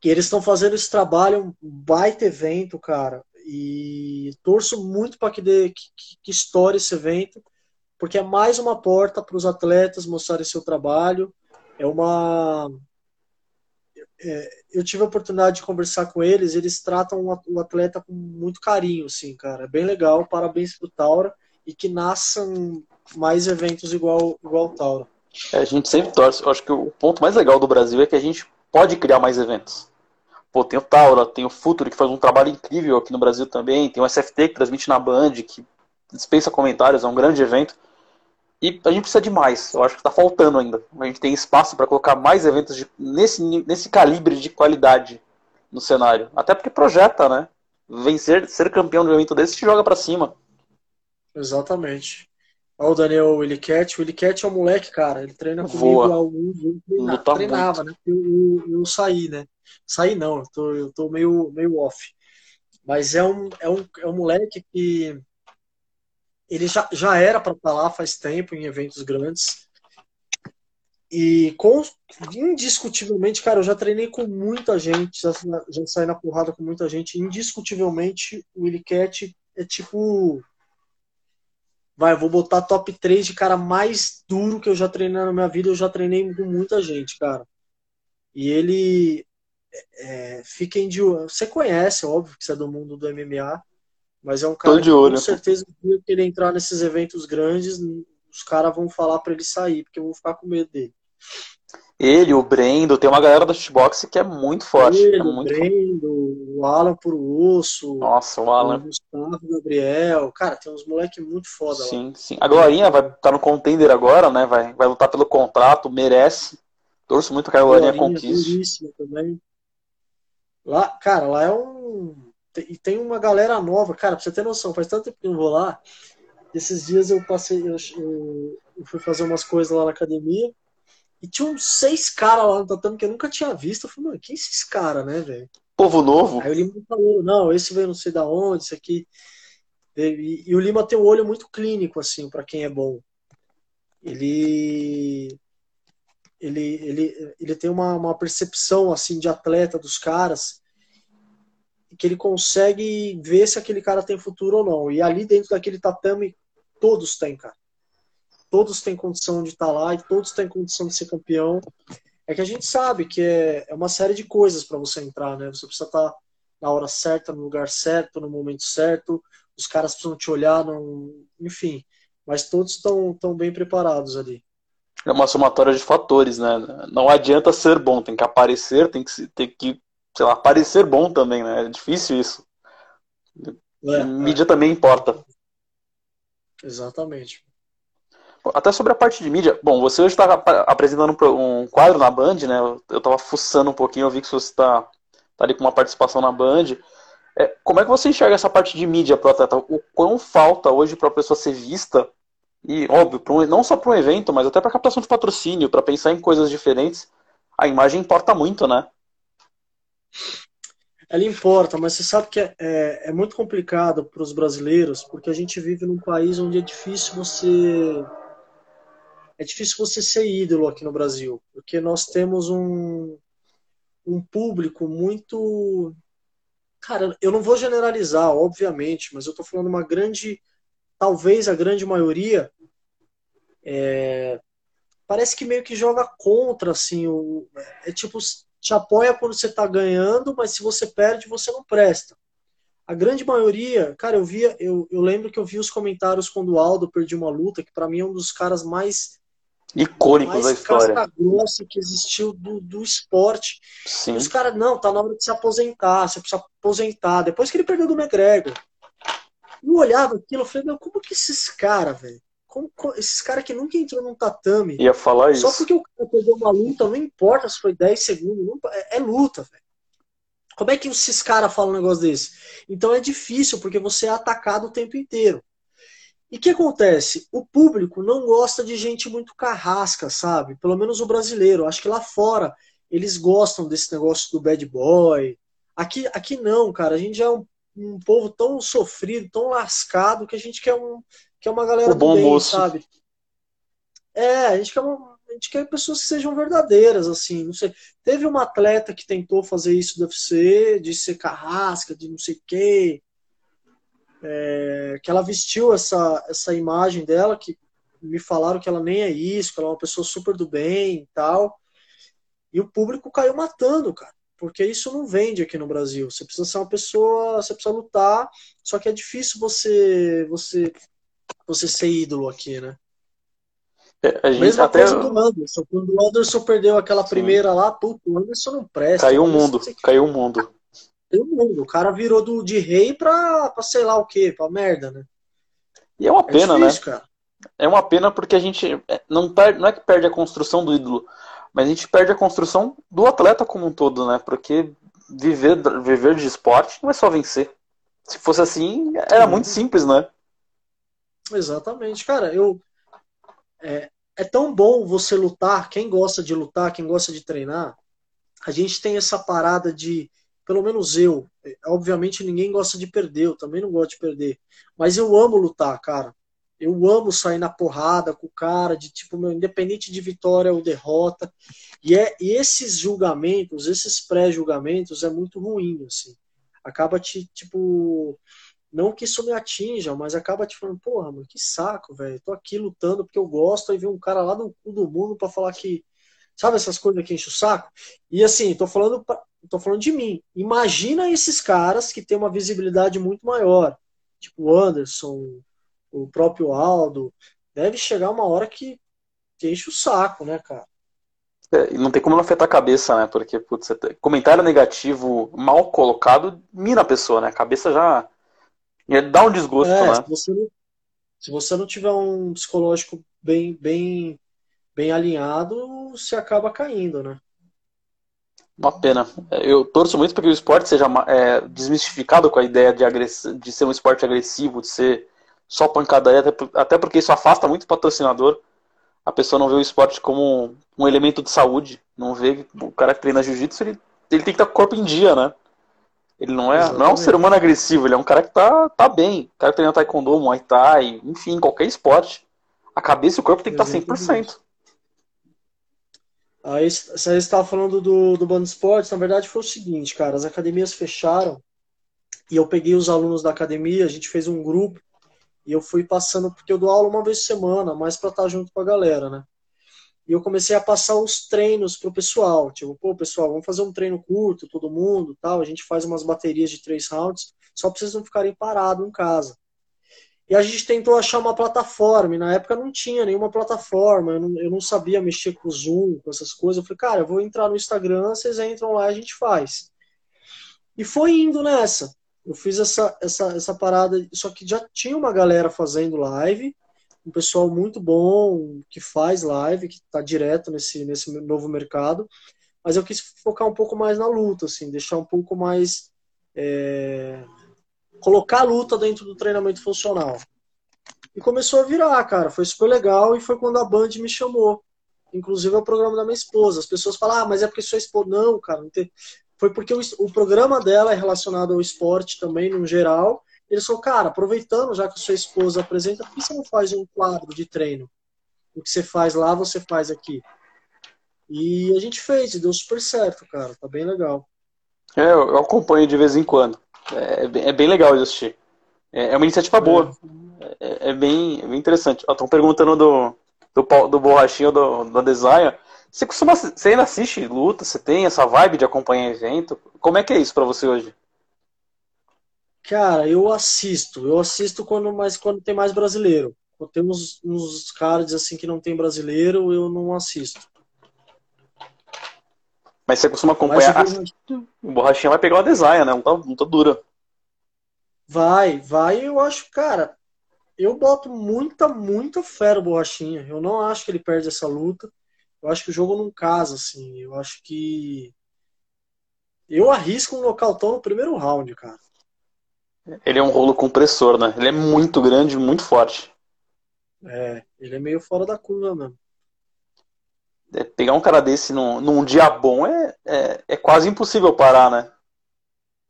E eles estão fazendo esse trabalho, um baita evento, cara. E torço muito para que, dê, que, que estoure esse evento, porque é mais uma porta para os atletas mostrarem seu trabalho. É uma. É, eu tive a oportunidade de conversar com eles, eles tratam o atleta com muito carinho, assim, cara. É bem legal, parabéns pro Taura e que nasçam mais eventos igual, igual o Tauro. É, a gente sempre torce. Eu acho que o ponto mais legal do Brasil é que a gente pode criar mais eventos. Pô, tem o Tauro, tem o Futuro, que faz um trabalho incrível aqui no Brasil também, tem o SFT que transmite na Band, que dispensa comentários, é um grande evento. E a gente precisa de mais, eu acho que está faltando ainda. A gente tem espaço para colocar mais eventos de, nesse, nesse calibre de qualidade no cenário. Até porque projeta, né? Vencer, ser campeão de um evento desse te joga para cima. Exatamente. Olha o Daniel Willicat. O Willicat é um moleque, cara. Ele treina comigo há treinava, muito. né? Eu, eu, eu, saí, né? Saí não, eu tô, eu tô meio, meio off. Mas é um, é, um, é um moleque que ele já, já era para estar lá faz tempo em eventos grandes. E com, indiscutivelmente, cara, eu já treinei com muita gente, já, já saí na porrada com muita gente. Indiscutivelmente, o Willy Cat é tipo vai, vou botar top 3 de cara mais duro que eu já treinei na minha vida. Eu já treinei com muita gente, cara. E ele. É, fiquem de Você conhece, óbvio, que você é do mundo do MMA. Mas é um cara que, olho. com certeza, que ele entrar nesses eventos grandes, os caras vão falar para ele sair, porque eu vou ficar com medo dele. Ele, o Brendo, tem uma galera da shootbox que é muito forte. Ele, é muito o Brendo, o Alan por osso. Nossa, o Alan. O Gustavo Gabriel. Cara, tem uns moleques muito foda sim, lá. Sim, sim. A Glorinha vai estar tá no contender agora, né? Vai, vai lutar pelo contrato, merece. Torço muito que a Glorinha, conquiste. Também. Lá, cara, lá é um. E tem uma galera nova, cara, pra você ter noção, faz tanto tempo que eu não vou lá. Esses dias eu passei, eu, eu fui fazer umas coisas lá na academia. E tinha uns seis caras lá no tatame que eu nunca tinha visto. Eu falei, mano, quem é esses caras, né, velho? Povo novo? Aí o Lima falou, não, esse veio não sei da onde, esse aqui. E, e o Lima tem um olho muito clínico, assim, para quem é bom. Ele. Ele, ele, ele tem uma, uma percepção assim de atleta dos caras que ele consegue ver se aquele cara tem futuro ou não. E ali dentro daquele tatame, todos têm, cara todos têm condição de estar tá lá e todos têm condição de ser campeão. É que a gente sabe que é, é uma série de coisas para você entrar, né? Você precisa estar tá na hora certa, no lugar certo, no momento certo. Os caras precisam te olhar, não... enfim. Mas todos estão tão bem preparados ali. É uma somatória de fatores, né? Não adianta ser bom, tem que aparecer, tem que, tem que sei lá, parecer bom também, né? É difícil isso. É, mídia é. também importa. Exatamente. Até sobre a parte de mídia. Bom, você hoje está apresentando um quadro na Band, né? Eu estava fuçando um pouquinho, eu vi que você está tá ali com uma participação na Band. É, como é que você enxerga essa parte de mídia para o atleta? O quão falta hoje para a pessoa ser vista? E, óbvio, um, não só para um evento, mas até para captação de patrocínio, para pensar em coisas diferentes. A imagem importa muito, né? Ela importa, mas você sabe que é, é, é muito complicado para os brasileiros, porque a gente vive num país onde é difícil você é difícil você ser ídolo aqui no Brasil, porque nós temos um, um público muito. Cara, eu não vou generalizar, obviamente, mas eu estou falando uma grande. Talvez a grande maioria. É, parece que meio que joga contra, assim. O, é tipo, te apoia quando você está ganhando, mas se você perde, você não presta. A grande maioria, cara, eu via, eu, eu lembro que eu vi os comentários quando o Aldo perdia uma luta, que para mim é um dos caras mais icônicos da história. Mais grossa que existiu do, do esporte. Sim. E os caras, não, tá na hora de se aposentar, você precisa aposentar. Depois que ele perdeu do McGregor. Eu olhava aquilo, eu falei, meu, como que esses caras, velho? Como, esses caras que nunca entrou num tatame. Ia falar isso. Só porque o cara perdeu uma luta, não importa se foi 10 segundos, não, é, é, luta, velho. Como é que esses caras falam um negócio desse? Então é difícil, porque você é atacado o tempo inteiro. E o que acontece? O público não gosta de gente muito carrasca, sabe? Pelo menos o brasileiro. Acho que lá fora eles gostam desse negócio do bad boy. Aqui, aqui não, cara. A gente já é um, um povo tão sofrido, tão lascado, que a gente quer, um, quer uma galera o bom bem, moço. sabe? É, a gente quer uma, a gente quer pessoas que sejam verdadeiras, assim, não sei. Teve uma atleta que tentou fazer isso do UFC, de ser carrasca, de não sei o quê é, que ela vestiu essa, essa imagem dela, que me falaram que ela nem é isso, que ela é uma pessoa super do bem e tal. E o público caiu matando, cara. Porque isso não vende aqui no Brasil. Você precisa ser uma pessoa, você precisa lutar, só que é difícil você você você ser ídolo aqui, né? É, Mesma até... coisa do Anderson. Quando o Anderson perdeu aquela Sim. primeira lá, puto, o Anderson não presta. Caiu o mundo, caiu o mundo o mundo. O cara virou do, de rei pra, pra sei lá o que, pra merda, né? E é uma pena, é difícil, né? Cara. É uma pena porque a gente é, não, perde, não é que perde a construção do ídolo, mas a gente perde a construção do atleta como um todo, né? Porque viver, viver de esporte não é só vencer. Se fosse assim, era muito simples, né? Exatamente, cara. Eu é, é tão bom você lutar. Quem gosta de lutar, quem gosta de treinar, a gente tem essa parada de pelo menos eu, é, obviamente ninguém gosta de perder, eu também não gosto de perder, mas eu amo lutar, cara. Eu amo sair na porrada com o cara, de tipo, meu, independente de vitória ou derrota. E, é, e esses julgamentos, esses pré-julgamentos é muito ruim, assim. Acaba te, tipo, não que isso me atinja, mas acaba te falando, porra, mano, que saco, velho. Tô aqui lutando porque eu gosto, aí vem um cara lá do cu do mundo para falar que. Sabe essas coisas que enche o saco? E assim, tô falando estou falando de mim. Imagina esses caras que têm uma visibilidade muito maior, tipo o Anderson, o próprio Aldo. Deve chegar uma hora que, enche o saco, né, cara? É, não tem como não afetar a cabeça, né? Porque, putz, comentário negativo mal colocado mina a pessoa, né? A cabeça já, já dá um desgosto, é, né? Se você, não, se você não tiver um psicológico bem, bem, bem alinhado, você acaba caindo, né? Uma pena. Eu torço muito para que o esporte seja é, desmistificado com a ideia de, agress... de ser um esporte agressivo, de ser só pancadaria, até porque isso afasta muito o patrocinador. A pessoa não vê o esporte como um elemento de saúde, não vê o cara que treina jiu-jitsu, ele, ele tem que estar com o corpo em dia, né? Ele não é, não é um ser humano agressivo, ele é um cara que tá, tá bem. O cara que treina taekwondo, muay thai, enfim, qualquer esporte. A cabeça e o corpo tem que estar 100%. Aí você estava falando do, do Band Esportes, na verdade foi o seguinte, cara, as academias fecharam e eu peguei os alunos da academia, a gente fez um grupo e eu fui passando, porque eu dou aula uma vez por semana, mais para estar junto com a galera, né? E eu comecei a passar os treinos pro pessoal, tipo, pô, pessoal, vamos fazer um treino curto, todo mundo, tal, a gente faz umas baterias de três rounds, só para vocês não ficarem parados em casa. E a gente tentou achar uma plataforma, e na época não tinha nenhuma plataforma, eu não, eu não sabia mexer com o Zoom, com essas coisas. Eu falei, cara, eu vou entrar no Instagram, vocês entram lá e a gente faz. E foi indo nessa. Eu fiz essa, essa, essa parada, só que já tinha uma galera fazendo live, um pessoal muito bom que faz live, que está direto nesse, nesse novo mercado, mas eu quis focar um pouco mais na luta, assim, deixar um pouco mais. É colocar a luta dentro do treinamento funcional. E começou a virar, cara. Foi super legal e foi quando a Band me chamou. Inclusive é o programa da minha esposa. As pessoas falam, ah, mas é porque sua esposa. Não, cara, não tem... foi porque o, o, programa dela é relacionado ao esporte também, no geral. Eles falaram, cara, aproveitando já que sua esposa apresenta, por que você não faz um quadro de treino? O que você faz lá, você faz aqui. E a gente fez, e deu super certo, cara. Tá bem legal. É, eu acompanho de vez em quando. É, é bem legal de assistir. É, é uma iniciativa boa. É, é bem, é bem interessante. Estão perguntando do, do, do borrachinho do, do design. Você costuma. Você ainda assiste luta? Você tem essa vibe de acompanhar evento? Como é que é isso para você hoje? Cara, eu assisto. Eu assisto quando mais quando tem mais brasileiro. tem uns, uns cards assim que não tem brasileiro, eu não assisto. Mas você costuma acompanhar. Mas, o borrachinha vai pegar uma design, né? Não tá, não tá dura. Vai, vai, eu acho, cara. Eu boto muita, muita fé no borrachinha. Eu não acho que ele perde essa luta. Eu acho que o jogo não casa, assim. Eu acho que. Eu arrisco um nocautão no primeiro round, cara. Ele é um rolo compressor, né? Ele é muito grande, muito forte. É, ele é meio fora da curva mesmo. É, pegar um cara desse num, num dia bom é, é, é, quase impossível parar, né?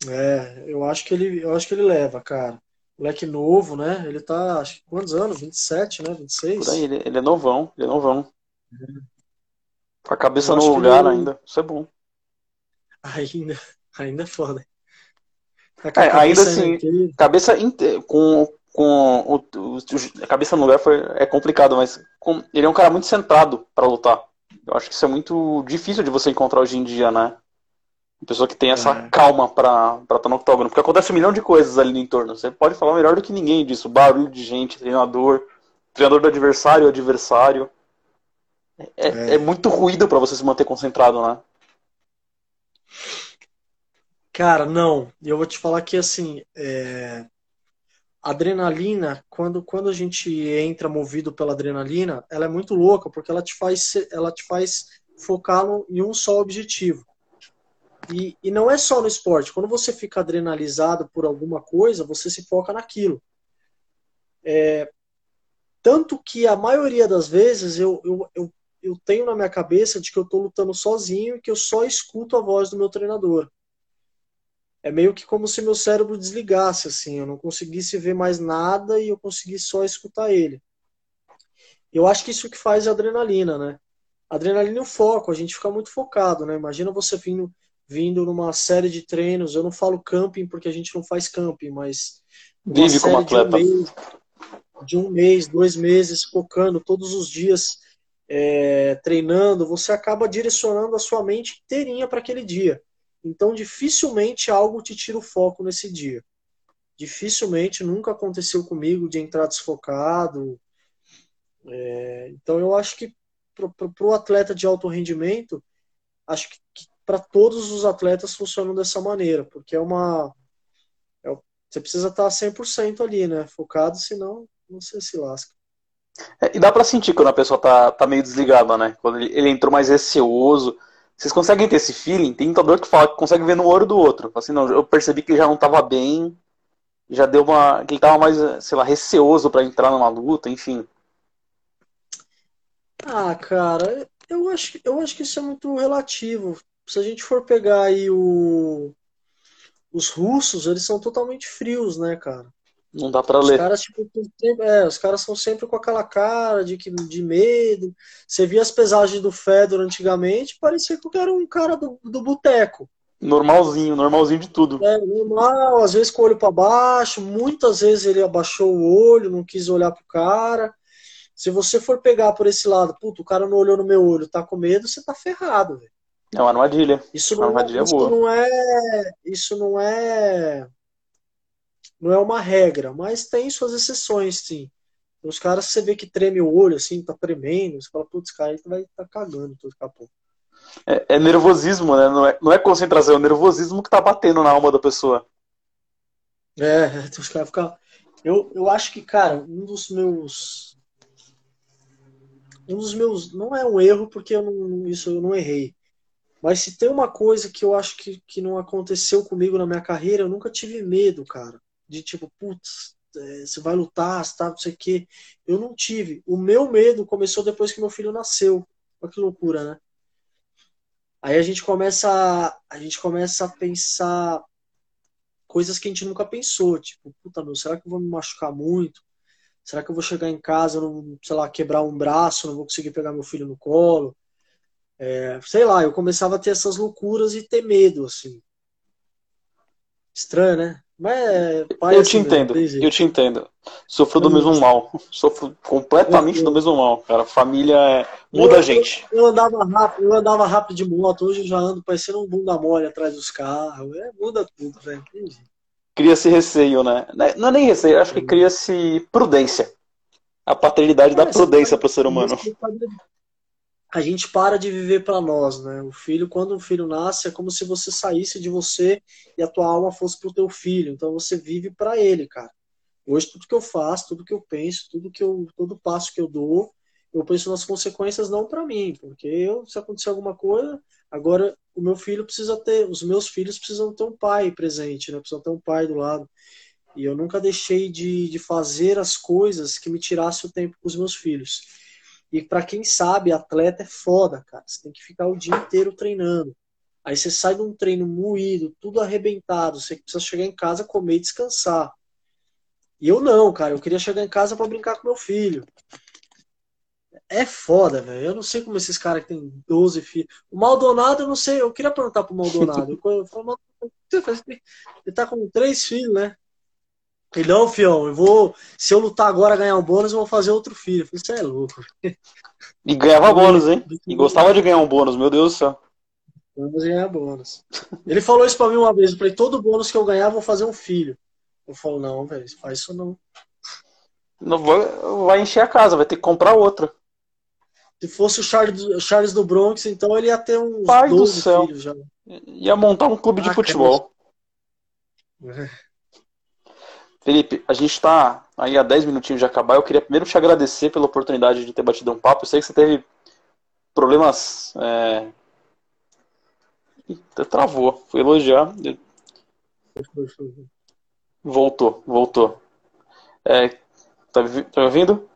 É, eu acho que ele, eu acho que ele leva, cara. Moleque novo, né? Ele tá, acho que quantos anos? 27, né? 26? Por aí, ele, ele é novão, ele é novão. É. Com a cabeça no lugar ele... ainda, isso é bom. Ainda, ainda é foda. É, ainda assim, cabeça com, com o, o, a cabeça no lugar foi, é complicado, mas com, ele é um cara muito centrado para lutar. Eu acho que isso é muito difícil de você encontrar hoje em dia, né? Uma pessoa que tem essa é. calma pra estar tá no octógono. Porque acontece um milhão de coisas ali no entorno. Você pode falar melhor do que ninguém disso. Barulho de gente, treinador, treinador do adversário, adversário. É, é. é muito ruído para você se manter concentrado, né? Cara, não. Eu vou te falar que assim, é... adrenalina, quando, quando a gente entra movido pela adrenalina, ela é muito louca porque ela te faz, ela te faz focar no, em um só objetivo. E, e não é só no esporte. Quando você fica adrenalizado por alguma coisa, você se foca naquilo. É... Tanto que a maioria das vezes eu, eu, eu, eu tenho na minha cabeça de que eu estou lutando sozinho e que eu só escuto a voz do meu treinador é meio que como se meu cérebro desligasse, assim, eu não conseguisse ver mais nada e eu conseguisse só escutar ele. Eu acho que isso que faz a adrenalina, né? adrenalina e o foco, a gente fica muito focado, né? Imagina você vindo, vindo numa série de treinos, eu não falo camping porque a gente não faz camping, mas vive como atleta. De um, mês, de um mês, dois meses, focando todos os dias, é, treinando, você acaba direcionando a sua mente inteirinha para aquele dia. Então, dificilmente algo te tira o foco nesse dia. Dificilmente, nunca aconteceu comigo de entrar desfocado. É, então, eu acho que para o atleta de alto rendimento, acho que, que para todos os atletas funciona dessa maneira, porque é uma. É, você precisa estar 100% ali, né? Focado, senão você se lasca. É, e dá para sentir quando a pessoa tá, tá meio desligada, né? Quando ele, ele entrou mais receoso vocês conseguem ter esse feeling? Tem lutador que fala que consegue ver no olho do outro. Assim, não, eu percebi que ele já não estava bem, já deu uma. que ele estava mais, sei lá, receoso para entrar numa luta, enfim. Ah, cara, eu acho, eu acho que isso é muito relativo. Se a gente for pegar aí o, os russos, eles são totalmente frios, né, cara? Não dá para ler. Caras, tipo, é, os caras são sempre com aquela cara de, de medo. Você via as pesagens do Fedor antigamente, parecia que era um cara do, do boteco. Normalzinho, normalzinho de tudo. É, normal, às vezes com o olho para baixo, muitas vezes ele abaixou o olho, não quis olhar pro cara. Se você for pegar por esse lado, puto, o cara não olhou no meu olho, tá com medo, você tá ferrado, velho. É uma armadilha. Isso não, uma armadilha isso boa. não é. Isso não é não é uma regra, mas tem suas exceções, sim. Os caras, você vê que treme o olho, assim, tá tremendo, você fala, putz, cara, ele vai estar tá cagando tudo daqui a pouco. É, é, nervosismo, né? Não é, não é concentração, é nervosismo que tá batendo na alma da pessoa. É, os caras ficam. Eu, eu acho que, cara, um dos meus. Um dos meus. Não é um erro, porque eu não, isso eu não errei. Mas se tem uma coisa que eu acho que, que não aconteceu comigo na minha carreira, eu nunca tive medo, cara de tipo, putz, é, você vai lutar, tá, não sei o quê. Eu não tive. O meu medo começou depois que meu filho nasceu. Olha que loucura, né? Aí a gente começa a gente começa a pensar coisas que a gente nunca pensou, tipo, puta meu, será que eu vou me machucar muito? Será que eu vou chegar em casa, não, sei lá, quebrar um braço, não vou conseguir pegar meu filho no colo? É, sei lá, eu começava a ter essas loucuras e ter medo, assim. Estranho, né? Mas, pai, eu te assim, entendo, eu te entendo. Sofro do mesmo mal. Sofro completamente do mesmo mal, cara. Família é... muda eu, a gente. Eu, eu, andava rápido, eu andava rápido de moto, hoje eu já ando parecendo um bunda mole atrás dos carros. É, muda tudo, velho. Cria-se receio, né? Não é nem receio, acho que cria-se prudência. A paternidade é, dá prudência para o ser humano. A gente para de viver para nós, né? O filho, quando o filho nasce, é como se você saísse de você e a tua alma fosse pro teu filho. Então você vive para ele, cara. Hoje tudo que eu faço, tudo que eu penso, tudo que eu, todo passo que eu dou, eu penso nas consequências não para mim, porque eu, se acontecer alguma coisa, agora o meu filho precisa ter, os meus filhos precisam ter um pai presente, né? Precisam ter um pai do lado. E eu nunca deixei de, de fazer as coisas que me tirassem o tempo com os meus filhos. E para quem sabe, atleta é foda, cara. Você tem que ficar o dia inteiro treinando. Aí você sai de um treino moído, tudo arrebentado, você precisa chegar em casa, comer e descansar. E eu não, cara. Eu queria chegar em casa para brincar com meu filho. É foda, velho. Eu não sei como esses caras que tem 12 filhos. O Maldonado, eu não sei. Eu queria perguntar pro Maldonado. Eu falo, ele tá com três filhos, né? Ele, não, fião, eu vou. Se eu lutar agora ganhar um bônus, eu vou fazer outro filho. Eu falei, você é louco. E ganhava bônus, hein? E gostava de ganhar um bônus, meu Deus do céu. Vamos ganhar bônus. Ele falou isso pra mim uma vez. Eu falei, todo bônus que eu ganhar, eu vou fazer um filho. Eu falo, não, velho, faz isso não. Não vai, vai encher a casa, vai ter que comprar outra. Se fosse o Charles, Charles do Bronx, então ele ia ter uns Pai 12 do céu. filhos já. Ia montar um clube ah, de futebol. É. Felipe, a gente está aí há 10 minutinhos de acabar. Eu queria primeiro te agradecer pela oportunidade de ter batido um papo. Eu sei que você teve problemas. É... Travou. Fui elogiar. Voltou, voltou. É, tá, tá me ouvindo?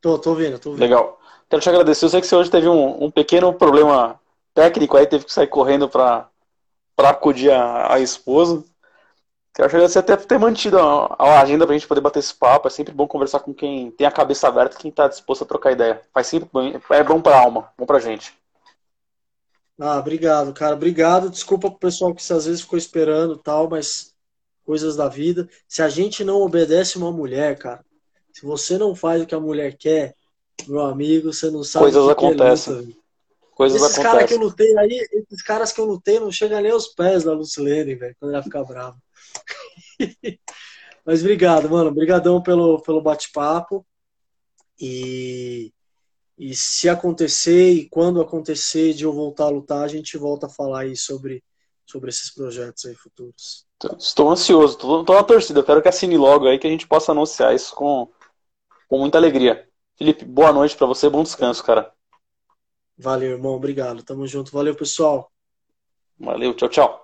Tô, tô ouvindo, tô ouvindo. Legal. Quero te agradecer. Eu sei que você hoje teve um, um pequeno problema técnico aí, teve que sair correndo para acudir a, a esposa. Quero agradecer até por ter mantido a, agenda pra gente poder bater esse papo. É sempre bom conversar com quem tem a cabeça aberta, quem tá disposto a trocar ideia. Faz sempre bem, é bom pra alma, bom pra gente. Ah, obrigado, cara. Obrigado. Desculpa pro pessoal que às vezes ficou esperando tal, mas coisas da vida. Se a gente não obedece uma mulher, cara, se você não faz o que a mulher quer, meu amigo, você não sabe coisas o que acontecem. É luta, coisas esses caras que eu lutei aí, esses caras que eu lutei não chegam nem aos pés da Lucilene, velho, quando ela fica brava. Mas obrigado, mano. Obrigadão pelo, pelo bate-papo. E, e se acontecer e quando acontecer de eu voltar a lutar, a gente volta a falar aí sobre, sobre esses projetos aí futuros. Estou ansioso, estou na torcida. Eu quero que assine logo aí que a gente possa anunciar isso com, com muita alegria. Felipe, boa noite para você, bom descanso, cara. Valeu, irmão. Obrigado. Tamo junto. Valeu, pessoal. Valeu, tchau, tchau.